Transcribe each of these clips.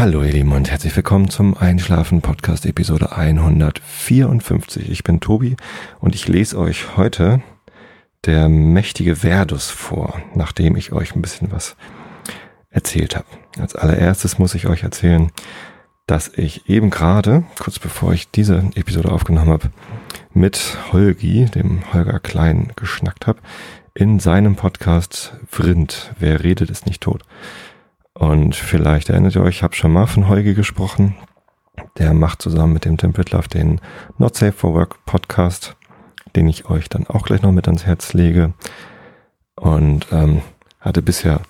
Hallo ihr Lieben und herzlich willkommen zum Einschlafen Podcast Episode 154. Ich bin Tobi und ich lese euch heute der mächtige Verdus vor, nachdem ich euch ein bisschen was erzählt habe. Als allererstes muss ich euch erzählen, dass ich eben gerade, kurz bevor ich diese Episode aufgenommen habe, mit Holgi, dem Holger Klein, geschnackt habe, in seinem Podcast Vrind, wer redet ist nicht tot. Und vielleicht erinnert ihr euch, ich habe schon mal von Holgi gesprochen. Der macht zusammen mit dem Tim Pritloff den Not Safe for Work Podcast, den ich euch dann auch gleich noch mit ans Herz lege. Und ähm, hatte bisher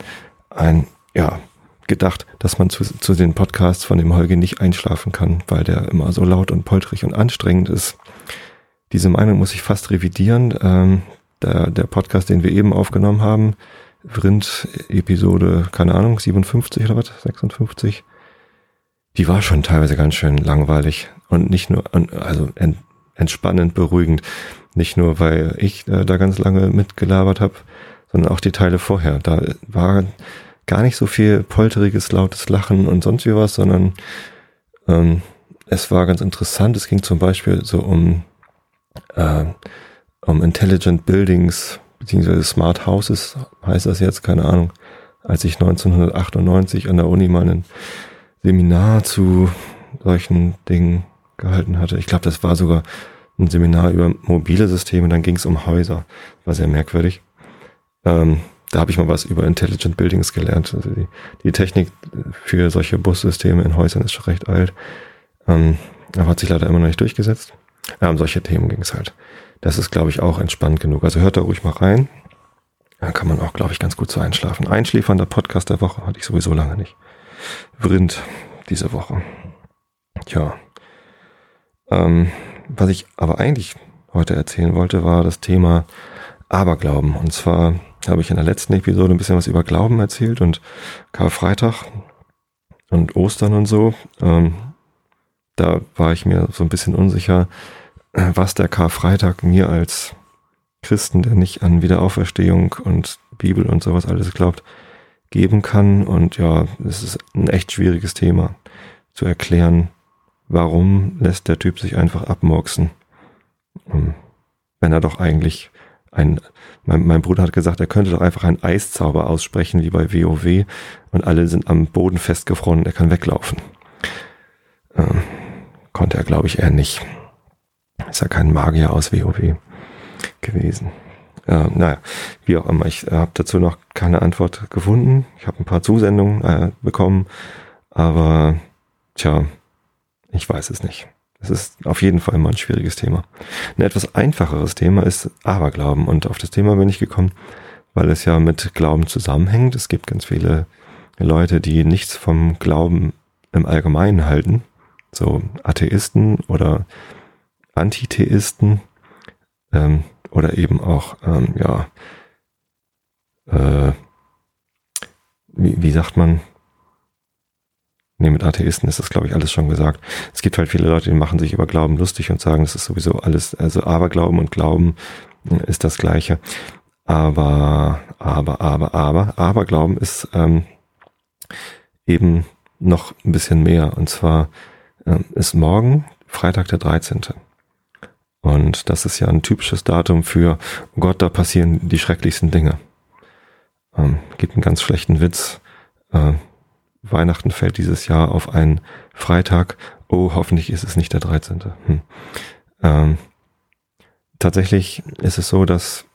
ein, ja, gedacht, dass man zu, zu den Podcasts von dem Holgi nicht einschlafen kann, weil der immer so laut und poltrig und anstrengend ist. Diese Meinung muss ich fast revidieren. Ähm, der, der Podcast, den wir eben aufgenommen haben, Vrind-Episode, keine Ahnung, 57 oder was, 56. Die war schon teilweise ganz schön langweilig und nicht nur, also entspannend, beruhigend. Nicht nur, weil ich äh, da ganz lange mitgelabert habe, sondern auch die Teile vorher. Da war gar nicht so viel polteriges, lautes Lachen und sonst wie was, sondern ähm, es war ganz interessant. Es ging zum Beispiel so um, äh, um Intelligent Buildings, beziehungsweise Smart Houses heißt das jetzt, keine Ahnung. Als ich 1998 an der Uni mal ein Seminar zu solchen Dingen gehalten hatte. Ich glaube, das war sogar ein Seminar über mobile Systeme, dann ging es um Häuser. War sehr merkwürdig. Ähm, da habe ich mal was über Intelligent Buildings gelernt. Also die, die Technik für solche Bussysteme in Häusern ist schon recht alt. Ähm, aber hat sich leider immer noch nicht durchgesetzt. Ja, um solche Themen ging es halt. Das ist, glaube ich, auch entspannt genug. Also hört da ruhig mal rein. Dann kann man auch, glaube ich, ganz gut so einschlafen. Einschläfernder Podcast der Woche hatte ich sowieso lange nicht. Vrind diese Woche. Tja. Ähm, was ich aber eigentlich heute erzählen wollte, war das Thema Aberglauben. Und zwar habe ich in der letzten Episode ein bisschen was über Glauben erzählt und Karfreitag und Ostern und so. Ähm, da war ich mir so ein bisschen unsicher, was der Karfreitag mir als Christen, der nicht an Wiederauferstehung und Bibel und sowas alles glaubt, geben kann. Und ja, es ist ein echt schwieriges Thema zu erklären, warum lässt der Typ sich einfach abmurksen, ähm, wenn er doch eigentlich ein, mein, mein, Bruder hat gesagt, er könnte doch einfach einen Eiszauber aussprechen, wie bei WoW, und alle sind am Boden festgefroren er kann weglaufen. Ähm, konnte er, glaube ich, eher nicht. Ist ja kein Magier aus WoW gewesen. Äh, naja, wie auch immer. Ich äh, habe dazu noch keine Antwort gefunden. Ich habe ein paar Zusendungen äh, bekommen, aber tja, ich weiß es nicht. Es ist auf jeden Fall mal ein schwieriges Thema. Ein etwas einfacheres Thema ist Aberglauben. Und auf das Thema bin ich gekommen, weil es ja mit Glauben zusammenhängt. Es gibt ganz viele Leute, die nichts vom Glauben im Allgemeinen halten. So Atheisten oder Antitheisten ähm, oder eben auch, ähm, ja, äh, wie, wie sagt man? Nee, mit Atheisten ist das, glaube ich, alles schon gesagt. Es gibt halt viele Leute, die machen sich über Glauben lustig und sagen, das ist sowieso alles, also Aberglauben und Glauben ist das Gleiche. Aber, aber, aber, aber, Aberglauben ist ähm, eben noch ein bisschen mehr. Und zwar ähm, ist morgen Freitag der 13. Und das ist ja ein typisches Datum für, oh Gott, da passieren die schrecklichsten Dinge. Ähm, gibt einen ganz schlechten Witz. Äh, Weihnachten fällt dieses Jahr auf einen Freitag. Oh, hoffentlich ist es nicht der 13. Hm. Ähm, tatsächlich ist es so, dass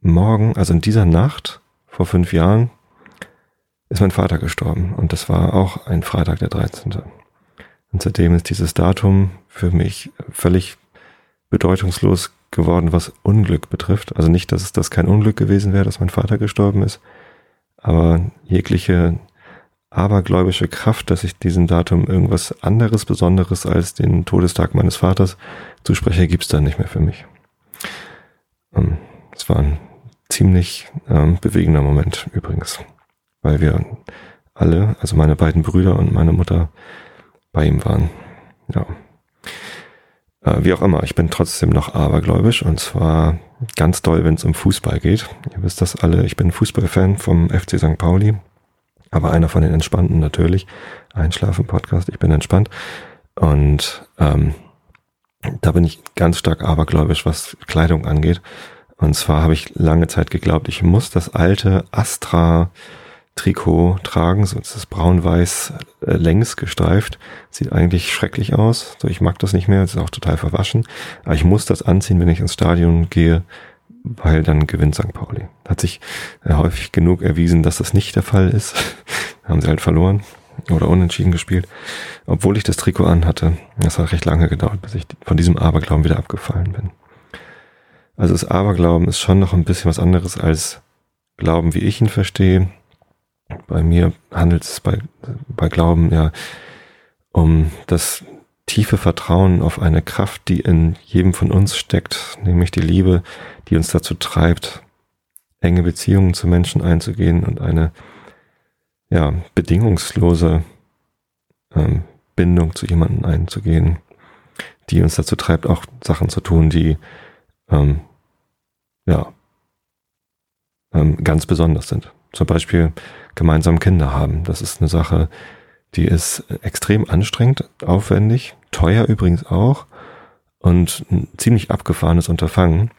morgen, also in dieser Nacht vor fünf Jahren, ist mein Vater gestorben. Und das war auch ein Freitag der 13. Und seitdem ist dieses Datum für mich völlig bedeutungslos geworden, was Unglück betrifft. Also nicht, dass es das kein Unglück gewesen wäre, dass mein Vater gestorben ist, aber jegliche abergläubische Kraft, dass ich diesem Datum irgendwas anderes, Besonderes als den Todestag meines Vaters zuspreche, gibt's dann nicht mehr für mich. Ähm, es war ein ziemlich ähm, bewegender Moment übrigens, weil wir alle, also meine beiden Brüder und meine Mutter, bei ihm waren. Ja. Äh, wie auch immer, ich bin trotzdem noch abergläubisch und zwar ganz doll, wenn es um Fußball geht. Ihr wisst das alle, ich bin Fußballfan vom FC St. Pauli. aber einer von den Entspannten natürlich. Einschlafen-Podcast, ich bin entspannt. Und ähm, da bin ich ganz stark abergläubisch, was Kleidung angeht. Und zwar habe ich lange Zeit geglaubt, ich muss das alte Astra Trikot tragen, so ist braun-weiß äh, längs gestreift. Sieht eigentlich schrecklich aus. So, ich mag das nicht mehr, es ist auch total verwaschen. Aber ich muss das anziehen, wenn ich ins Stadion gehe, weil dann gewinnt St. Pauli. Hat sich äh, häufig genug erwiesen, dass das nicht der Fall ist. haben sie halt verloren oder unentschieden gespielt. Obwohl ich das Trikot anhatte. Das hat recht lange gedauert, bis ich von diesem Aberglauben wieder abgefallen bin. Also das Aberglauben ist schon noch ein bisschen was anderes als Glauben, wie ich ihn verstehe. Bei mir handelt es bei, bei Glauben ja um das tiefe Vertrauen auf eine Kraft, die in jedem von uns steckt, nämlich die Liebe, die uns dazu treibt, enge Beziehungen zu Menschen einzugehen und eine ja, bedingungslose ähm, Bindung zu jemandem einzugehen, die uns dazu treibt, auch Sachen zu tun, die ähm, ja ähm, ganz besonders sind. Zum Beispiel gemeinsam Kinder haben. Das ist eine Sache, die ist extrem anstrengend, aufwendig, teuer übrigens auch und ein ziemlich abgefahrenes Unterfangen,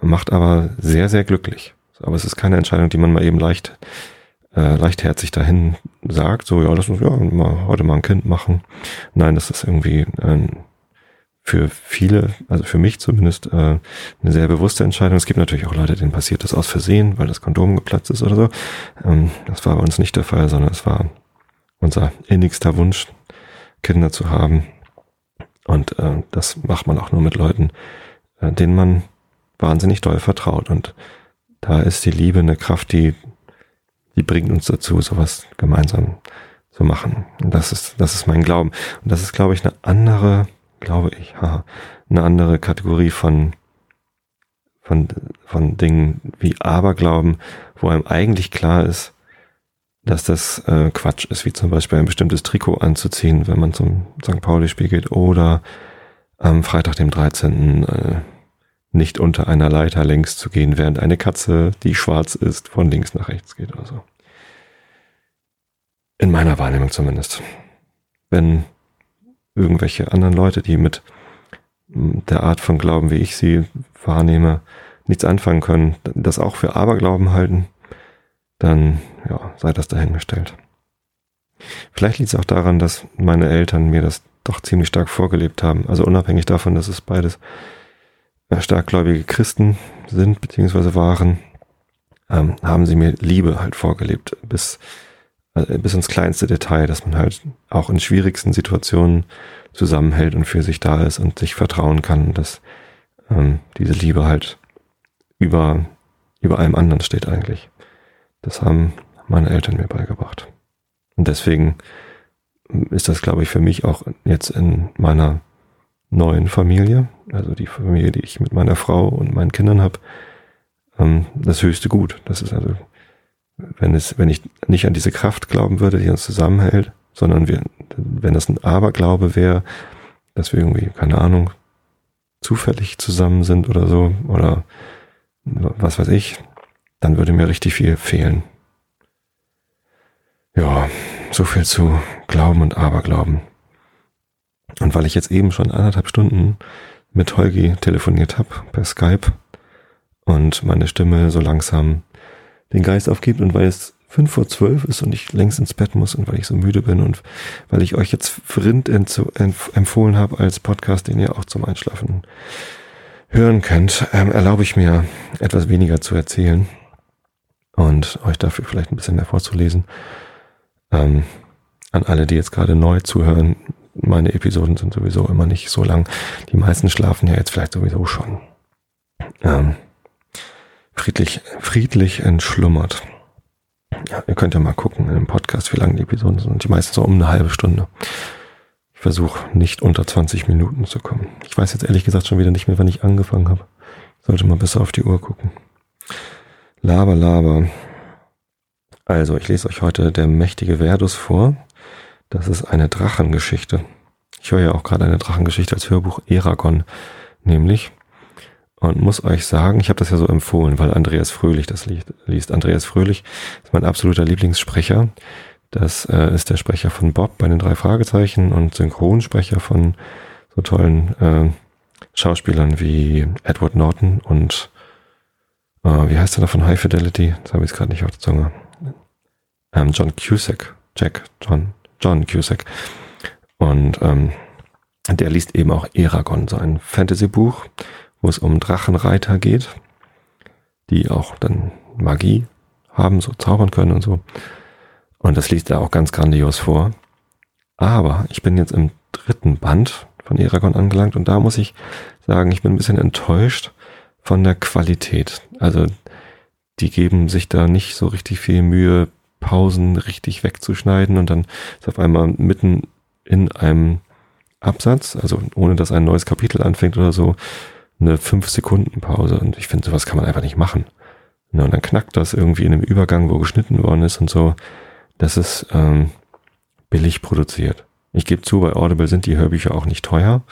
macht aber sehr, sehr glücklich. Aber es ist keine Entscheidung, die man mal eben leicht, äh, leichtherzig dahin sagt, so, ja, lass uns ja mal, heute mal ein Kind machen. Nein, das ist irgendwie ein für viele, also für mich zumindest, äh, eine sehr bewusste Entscheidung. Es gibt natürlich auch Leute, denen passiert das aus Versehen, weil das Kondom geplatzt ist oder so. Ähm, das war bei uns nicht der Fall, sondern es war unser innigster Wunsch, Kinder zu haben. Und äh, das macht man auch nur mit Leuten, äh, denen man wahnsinnig doll vertraut. Und da ist die Liebe eine Kraft, die, die bringt uns dazu, sowas gemeinsam zu machen. Und das ist, das ist mein Glauben. Und das ist, glaube ich, eine andere glaube ich, haha, eine andere Kategorie von, von, von Dingen wie Aberglauben, wo einem eigentlich klar ist, dass das äh, Quatsch ist, wie zum Beispiel ein bestimmtes Trikot anzuziehen, wenn man zum St. Pauli-Spiel geht oder am Freitag, dem 13. Äh, nicht unter einer Leiter längs zu gehen, während eine Katze, die schwarz ist, von links nach rechts geht oder so. In meiner Wahrnehmung zumindest. Wenn irgendwelche anderen Leute, die mit der Art von Glauben, wie ich sie wahrnehme, nichts anfangen können, das auch für Aberglauben halten, dann ja, sei das dahingestellt. Vielleicht liegt es auch daran, dass meine Eltern mir das doch ziemlich stark vorgelebt haben. Also unabhängig davon, dass es beides äh, starkgläubige Christen sind bzw. waren, ähm, haben sie mir Liebe halt vorgelebt bis äh, bis ins kleinste Detail, dass man halt auch in schwierigsten Situationen zusammenhält und für sich da ist und sich vertrauen kann, dass ähm, diese Liebe halt über, über allem anderen steht eigentlich. Das haben meine Eltern mir beigebracht. Und deswegen ist das, glaube ich, für mich auch jetzt in meiner neuen Familie, also die Familie, die ich mit meiner Frau und meinen Kindern habe, ähm, das höchste Gut. Das ist also wenn es, wenn ich nicht an diese Kraft glauben würde, die uns zusammenhält, sondern wir, wenn das ein Aberglaube wäre, dass wir irgendwie, keine Ahnung, zufällig zusammen sind oder so, oder was weiß ich, dann würde mir richtig viel fehlen. Ja, so viel zu Glauben und Aberglauben. Und weil ich jetzt eben schon anderthalb Stunden mit Holgi telefoniert habe per Skype und meine Stimme so langsam den Geist aufgibt und weil es fünf vor zwölf ist und ich längst ins Bett muss und weil ich so müde bin und weil ich euch jetzt Vrind empfohlen habe als Podcast, den ihr auch zum Einschlafen hören könnt, ähm, erlaube ich mir etwas weniger zu erzählen und euch dafür vielleicht ein bisschen mehr vorzulesen. Ähm, an alle, die jetzt gerade neu zuhören, meine Episoden sind sowieso immer nicht so lang. Die meisten schlafen ja jetzt vielleicht sowieso schon. Ähm, friedlich, friedlich entschlummert. Ja, ihr könnt ja mal gucken in dem Podcast, wie lang die Episoden sind. Die meisten so um eine halbe Stunde. Ich versuche nicht unter 20 Minuten zu kommen. Ich weiß jetzt ehrlich gesagt schon wieder nicht mehr, wann ich angefangen habe. Sollte mal besser auf die Uhr gucken. Laber, laber. Also, ich lese euch heute der mächtige Verdus vor. Das ist eine Drachengeschichte. Ich höre ja auch gerade eine Drachengeschichte als Hörbuch Eragon, nämlich. Und muss euch sagen, ich habe das ja so empfohlen, weil Andreas Fröhlich das liest. Andreas Fröhlich ist mein absoluter Lieblingssprecher. Das äh, ist der Sprecher von Bob bei den drei Fragezeichen und Synchronsprecher von so tollen äh, Schauspielern wie Edward Norton und äh, wie heißt der da von High Fidelity? Das habe ich gerade nicht auf der Zunge. Ähm, John Cusack. Jack, John, John Cusack. Und ähm, der liest eben auch Eragon, so ein Fantasy-Buch, wo es um Drachenreiter geht, die auch dann Magie haben, so zaubern können und so. Und das liest er auch ganz grandios vor. Aber ich bin jetzt im dritten Band von Eragon angelangt und da muss ich sagen, ich bin ein bisschen enttäuscht von der Qualität. Also die geben sich da nicht so richtig viel Mühe, Pausen richtig wegzuschneiden und dann ist auf einmal mitten in einem Absatz, also ohne dass ein neues Kapitel anfängt oder so, eine 5 Sekunden Pause und ich finde, sowas kann man einfach nicht machen. Ja, und dann knackt das irgendwie in einem Übergang, wo geschnitten worden ist und so. Das ist ähm, billig produziert. Ich gebe zu, bei Audible sind die Hörbücher auch nicht teuer,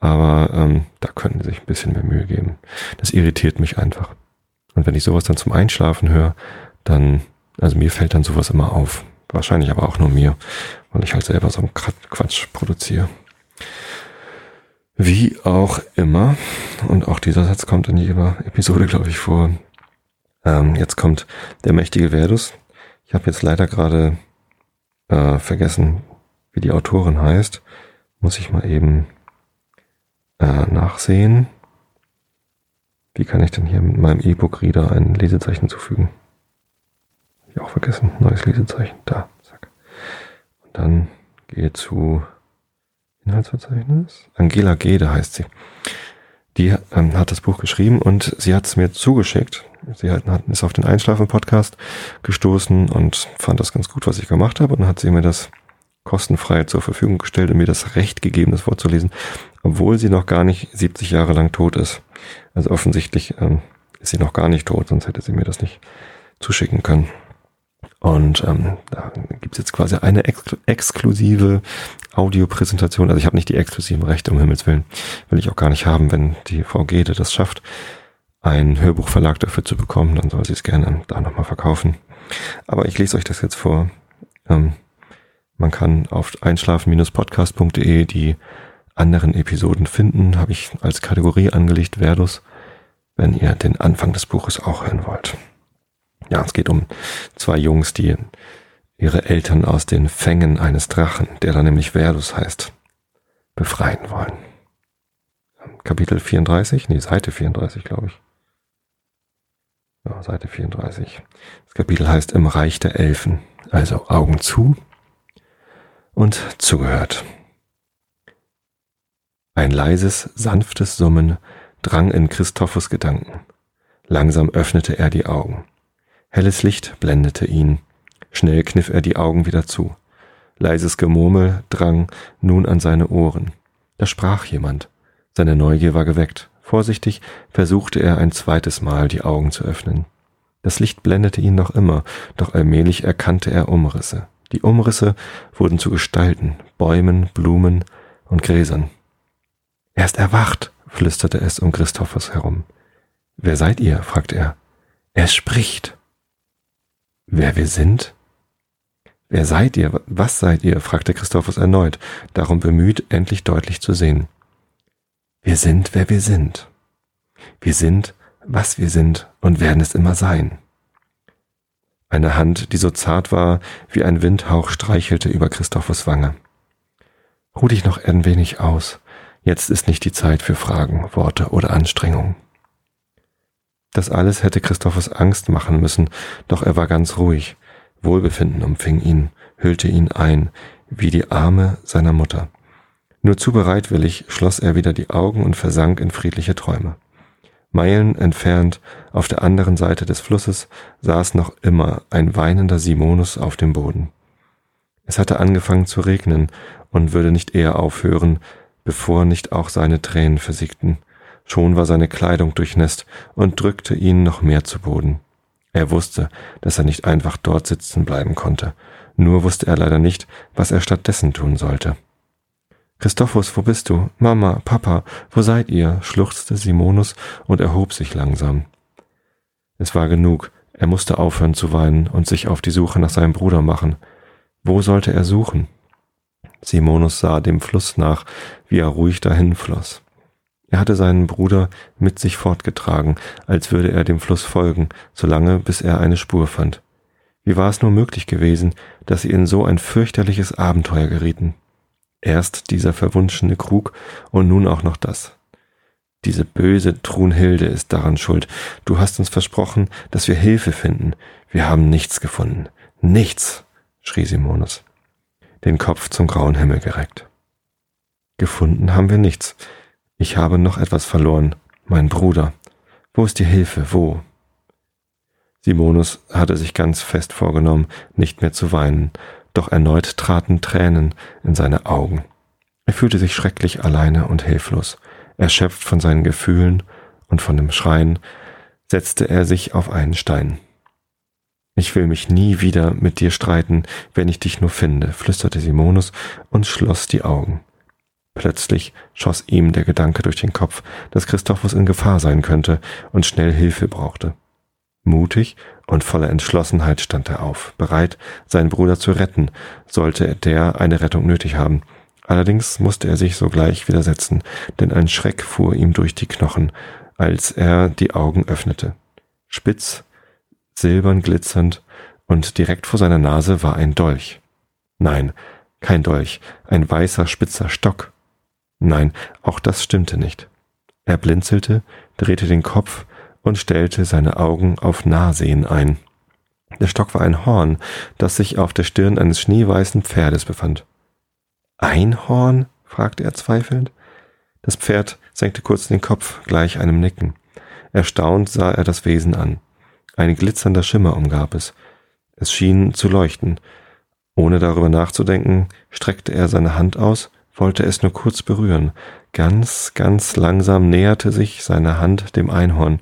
aber ähm, da könnten sie sich ein bisschen mehr Mühe geben. Das irritiert mich einfach. Und wenn ich sowas dann zum Einschlafen höre, dann, also mir fällt dann sowas immer auf. Wahrscheinlich aber auch nur mir, weil ich halt selber so einen Quatsch produziere. Wie auch immer, und auch dieser Satz kommt in jeder Episode, glaube ich, vor. Ähm, jetzt kommt der mächtige Verdus. Ich habe jetzt leider gerade äh, vergessen, wie die Autorin heißt. Muss ich mal eben äh, nachsehen. Wie kann ich denn hier mit meinem E-Book-Reader ein Lesezeichen zufügen? Hab ich auch vergessen. Neues Lesezeichen. Da. Zack. Und dann gehe zu Inhaltsverzeichnis. Angela Gede heißt sie. Die ähm, hat das Buch geschrieben und sie hat es mir zugeschickt. Sie hat, ist auf den Einschlafen-Podcast gestoßen und fand das ganz gut, was ich gemacht habe. Und dann hat sie mir das kostenfrei zur Verfügung gestellt und mir das Recht gegeben, das vorzulesen, obwohl sie noch gar nicht 70 Jahre lang tot ist. Also offensichtlich ähm, ist sie noch gar nicht tot, sonst hätte sie mir das nicht zuschicken können. Und ähm, da gibt es jetzt quasi eine ex exklusive Audiopräsentation. Also ich habe nicht die exklusiven Rechte, um Himmels Willen. Will ich auch gar nicht haben, wenn die Frau Gede das schafft, einen Hörbuchverlag dafür zu bekommen, dann soll sie es gerne da nochmal verkaufen. Aber ich lese euch das jetzt vor. Ähm, man kann auf einschlafen-podcast.de die anderen Episoden finden. Habe ich als Kategorie angelegt, Verdus, wenn ihr den Anfang des Buches auch hören wollt. Ja, es geht um zwei Jungs, die ihre Eltern aus den Fängen eines Drachen, der dann nämlich Verdus heißt, befreien wollen. Kapitel 34, nee, Seite 34, glaube ich. Ja, Seite 34. Das Kapitel heißt Im Reich der Elfen. Also Augen zu und zugehört. Ein leises, sanftes Summen drang in Christophus Gedanken. Langsam öffnete er die Augen. Helles Licht blendete ihn. Schnell kniff er die Augen wieder zu. Leises Gemurmel drang nun an seine Ohren. Da sprach jemand. Seine Neugier war geweckt. Vorsichtig versuchte er ein zweites Mal die Augen zu öffnen. Das Licht blendete ihn noch immer, doch allmählich erkannte er Umrisse. Die Umrisse wurden zu Gestalten, Bäumen, Blumen und Gräsern. Er ist erwacht, flüsterte es um Christophus herum. Wer seid ihr? fragte er. Er spricht. Wer wir sind? Wer seid ihr? Was seid ihr? fragte Christophus erneut, darum bemüht, endlich deutlich zu sehen. Wir sind, wer wir sind. Wir sind, was wir sind und werden es immer sein. Eine Hand, die so zart war, wie ein Windhauch, streichelte über Christophus Wange. Ruh dich noch ein wenig aus. Jetzt ist nicht die Zeit für Fragen, Worte oder Anstrengungen. Das alles hätte Christophus Angst machen müssen, doch er war ganz ruhig. Wohlbefinden umfing ihn, hüllte ihn ein, wie die Arme seiner Mutter. Nur zu bereitwillig schloss er wieder die Augen und versank in friedliche Träume. Meilen entfernt, auf der anderen Seite des Flusses, saß noch immer ein weinender Simonus auf dem Boden. Es hatte angefangen zu regnen und würde nicht eher aufhören, bevor nicht auch seine Tränen versiegten. Schon war seine Kleidung durchnässt und drückte ihn noch mehr zu Boden. Er wusste, dass er nicht einfach dort sitzen bleiben konnte, nur wusste er leider nicht, was er stattdessen tun sollte. Christophus, wo bist du? Mama, Papa, wo seid ihr? schluchzte Simonus und erhob sich langsam. Es war genug, er musste aufhören zu weinen und sich auf die Suche nach seinem Bruder machen. Wo sollte er suchen? Simonus sah dem Fluss nach, wie er ruhig dahin floss. Er hatte seinen Bruder mit sich fortgetragen, als würde er dem Fluss folgen, solange bis er eine Spur fand. Wie war es nur möglich gewesen, dass sie in so ein fürchterliches Abenteuer gerieten? Erst dieser verwunschene Krug und nun auch noch das. Diese böse Trunhilde ist daran schuld. Du hast uns versprochen, dass wir Hilfe finden. Wir haben nichts gefunden. Nichts, schrie Simonus, den Kopf zum grauen Himmel gereckt. Gefunden haben wir nichts. Ich habe noch etwas verloren. Mein Bruder. Wo ist die Hilfe? Wo? Simonus hatte sich ganz fest vorgenommen, nicht mehr zu weinen, doch erneut traten Tränen in seine Augen. Er fühlte sich schrecklich alleine und hilflos. Erschöpft von seinen Gefühlen und von dem Schreien, setzte er sich auf einen Stein. Ich will mich nie wieder mit dir streiten, wenn ich dich nur finde, flüsterte Simonus und schloss die Augen. Plötzlich schoss ihm der Gedanke durch den Kopf, dass Christophus in Gefahr sein könnte und schnell Hilfe brauchte. Mutig und voller Entschlossenheit stand er auf, bereit, seinen Bruder zu retten, sollte der eine Rettung nötig haben. Allerdings musste er sich sogleich widersetzen, denn ein Schreck fuhr ihm durch die Knochen, als er die Augen öffnete. Spitz, silbern glitzernd, und direkt vor seiner Nase war ein Dolch. Nein, kein Dolch, ein weißer spitzer Stock. Nein, auch das stimmte nicht. Er blinzelte, drehte den Kopf und stellte seine Augen auf Nahsehen ein. Der Stock war ein Horn, das sich auf der Stirn eines schneeweißen Pferdes befand. Ein Horn? fragte er zweifelnd. Das Pferd senkte kurz den Kopf, gleich einem Nicken. Erstaunt sah er das Wesen an. Ein glitzernder Schimmer umgab es. Es schien zu leuchten. Ohne darüber nachzudenken, streckte er seine Hand aus, wollte es nur kurz berühren. Ganz, ganz langsam näherte sich seine Hand dem Einhorn,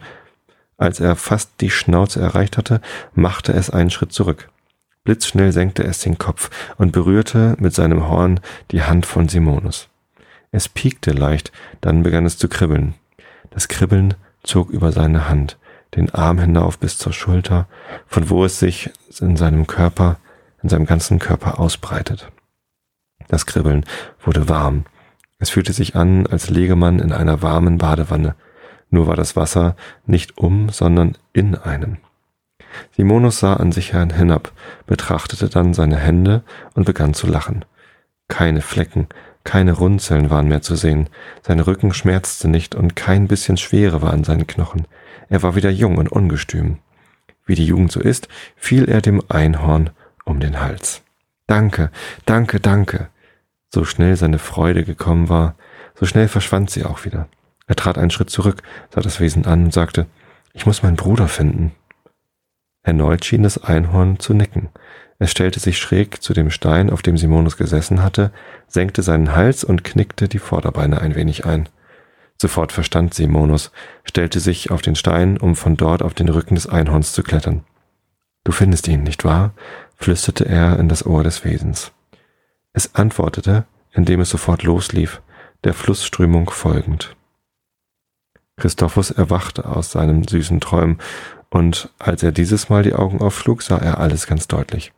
als er fast die Schnauze erreicht hatte, machte es einen Schritt zurück. Blitzschnell senkte es den Kopf und berührte mit seinem Horn die Hand von Simonus. Es piekte leicht, dann begann es zu kribbeln. Das Kribbeln zog über seine Hand, den Arm hinauf bis zur Schulter, von wo es sich in seinem Körper, in seinem ganzen Körper ausbreitet. Das Kribbeln wurde warm. Es fühlte sich an, als läge man in einer warmen Badewanne nur war das Wasser nicht um, sondern in einem. Simonus sah an sich hinab, betrachtete dann seine Hände und begann zu lachen. Keine Flecken, keine Runzeln waren mehr zu sehen, sein Rücken schmerzte nicht und kein bisschen Schwere war an seinen Knochen. Er war wieder jung und ungestüm. Wie die Jugend so ist, fiel er dem Einhorn um den Hals. Danke, danke, danke. So schnell seine Freude gekommen war, so schnell verschwand sie auch wieder. Er trat einen Schritt zurück, sah das Wesen an und sagte, ich muss meinen Bruder finden. Erneut schien das Einhorn zu nicken. Es stellte sich schräg zu dem Stein, auf dem Simonus gesessen hatte, senkte seinen Hals und knickte die Vorderbeine ein wenig ein. Sofort verstand Simonus, stellte sich auf den Stein, um von dort auf den Rücken des Einhorns zu klettern. Du findest ihn, nicht wahr? flüsterte er in das Ohr des Wesens. Es antwortete, indem es sofort loslief, der Flussströmung folgend. Christophus erwachte aus seinen süßen Träumen, und als er dieses Mal die Augen aufschlug, sah er alles ganz deutlich.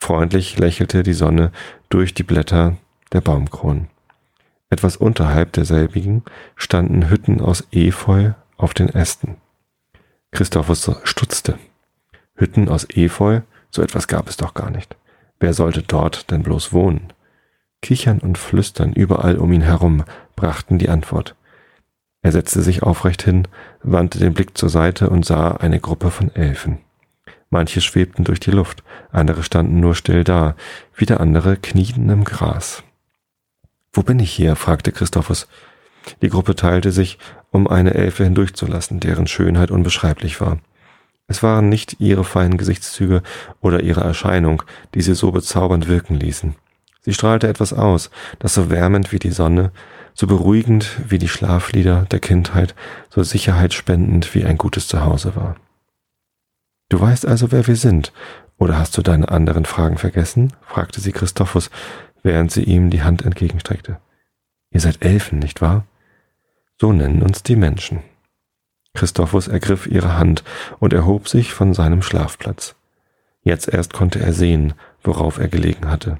Freundlich lächelte die Sonne durch die Blätter der Baumkronen. Etwas unterhalb derselbigen standen Hütten aus Efeu auf den Ästen. Christophus stutzte. Hütten aus Efeu, so etwas gab es doch gar nicht. Wer sollte dort denn bloß wohnen? Kichern und Flüstern überall um ihn herum brachten die Antwort. Er setzte sich aufrecht hin, wandte den Blick zur Seite und sah eine Gruppe von Elfen. Manche schwebten durch die Luft, andere standen nur still da, wieder andere knieten im Gras. Wo bin ich hier? fragte Christophus. Die Gruppe teilte sich, um eine Elfe hindurchzulassen, deren Schönheit unbeschreiblich war. Es waren nicht ihre feinen Gesichtszüge oder ihre Erscheinung, die sie so bezaubernd wirken ließen. Sie strahlte etwas aus, das so wärmend wie die Sonne, so beruhigend wie die Schlaflieder der Kindheit, so sicherheitsspendend wie ein gutes Zuhause war. Du weißt also, wer wir sind, oder hast du deine anderen Fragen vergessen? fragte sie Christophus, während sie ihm die Hand entgegenstreckte. Ihr seid Elfen, nicht wahr? So nennen uns die Menschen. Christophus ergriff ihre Hand und erhob sich von seinem Schlafplatz. Jetzt erst konnte er sehen, worauf er gelegen hatte.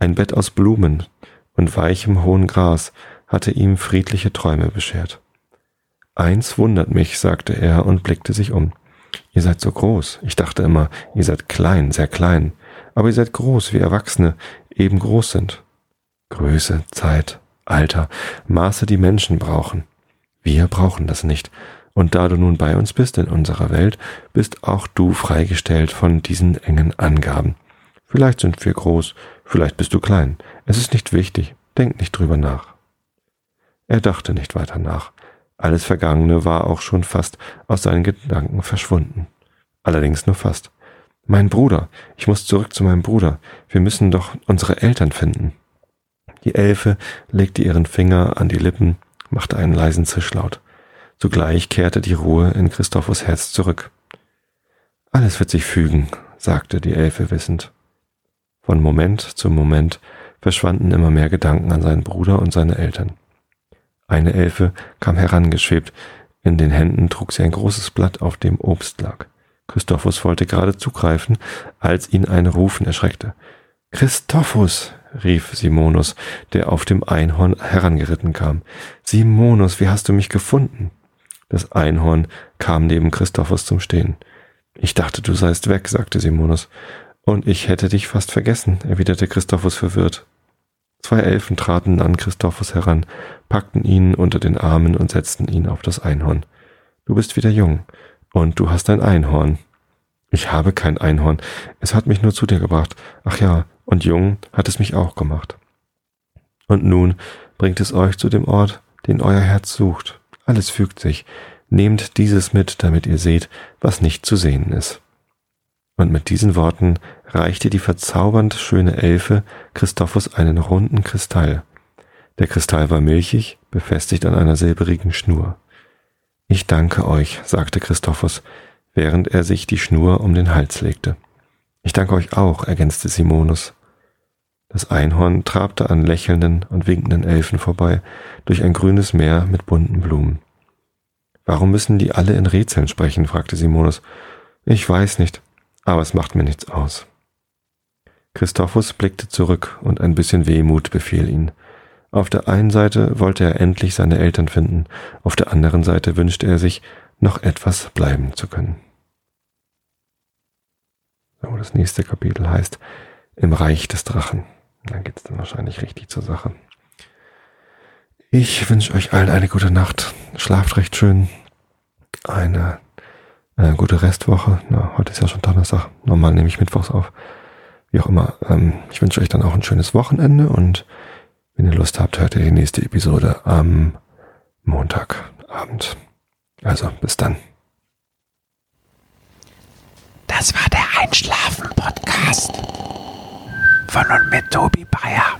Ein Bett aus Blumen und weichem hohen Gras hatte ihm friedliche Träume beschert. Eins wundert mich, sagte er und blickte sich um. Ihr seid so groß. Ich dachte immer, ihr seid klein, sehr klein. Aber ihr seid groß, wie Erwachsene eben groß sind. Größe, Zeit, Alter, Maße, die Menschen brauchen. Wir brauchen das nicht. Und da du nun bei uns bist in unserer Welt, bist auch du freigestellt von diesen engen Angaben. Vielleicht sind wir groß, vielleicht bist du klein. Es ist nicht wichtig. Denk nicht drüber nach. Er dachte nicht weiter nach. Alles Vergangene war auch schon fast aus seinen Gedanken verschwunden. Allerdings nur fast. Mein Bruder, ich muss zurück zu meinem Bruder. Wir müssen doch unsere Eltern finden. Die Elfe legte ihren Finger an die Lippen, machte einen leisen Zischlaut. Zugleich kehrte die Ruhe in Christophus Herz zurück. Alles wird sich fügen, sagte die Elfe wissend. Von Moment zu Moment verschwanden immer mehr Gedanken an seinen Bruder und seine Eltern. Eine Elfe kam herangeschwebt, in den Händen trug sie ein großes Blatt, auf dem Obst lag. Christophus wollte gerade zugreifen, als ihn ein Rufen erschreckte. Christophus, rief Simonus, der auf dem Einhorn herangeritten kam. Simonus, wie hast du mich gefunden? Das Einhorn kam neben Christophus zum Stehen. Ich dachte, du seist weg, sagte Simonus. Und ich hätte dich fast vergessen, erwiderte Christophus verwirrt. Zwei Elfen traten an Christophus heran, packten ihn unter den Armen und setzten ihn auf das Einhorn. Du bist wieder jung, und du hast ein Einhorn. Ich habe kein Einhorn, es hat mich nur zu dir gebracht. Ach ja, und jung hat es mich auch gemacht. Und nun bringt es euch zu dem Ort, den euer Herz sucht. Alles fügt sich. Nehmt dieses mit, damit ihr seht, was nicht zu sehen ist. Und mit diesen Worten reichte die verzaubernd schöne Elfe Christophus einen runden Kristall. Der Kristall war milchig, befestigt an einer silberigen Schnur. Ich danke euch, sagte Christophus, während er sich die Schnur um den Hals legte. Ich danke euch auch, ergänzte Simonus. Das Einhorn trabte an lächelnden und winkenden Elfen vorbei, durch ein grünes Meer mit bunten Blumen. Warum müssen die alle in Rätseln sprechen? fragte Simonus. Ich weiß nicht, aber es macht mir nichts aus. Christophus blickte zurück und ein bisschen Wehmut befiel ihn. Auf der einen Seite wollte er endlich seine Eltern finden, auf der anderen Seite wünschte er sich, noch etwas bleiben zu können. So, das nächste Kapitel heißt Im Reich des Drachen. Dann geht's dann wahrscheinlich richtig zur Sache. Ich wünsche euch allen eine gute Nacht. Schlaft recht schön. Eine äh, gute Restwoche. Na, heute ist ja schon Donnerstag. Normal nehme ich Mittwochs auf. Wie auch immer. Ähm, ich wünsche euch dann auch ein schönes Wochenende und wenn ihr Lust habt, hört ihr die nächste Episode am Montagabend. Also, bis dann. Das war der Einschlafen-Podcast Beethoven und mit Tobi Bayer.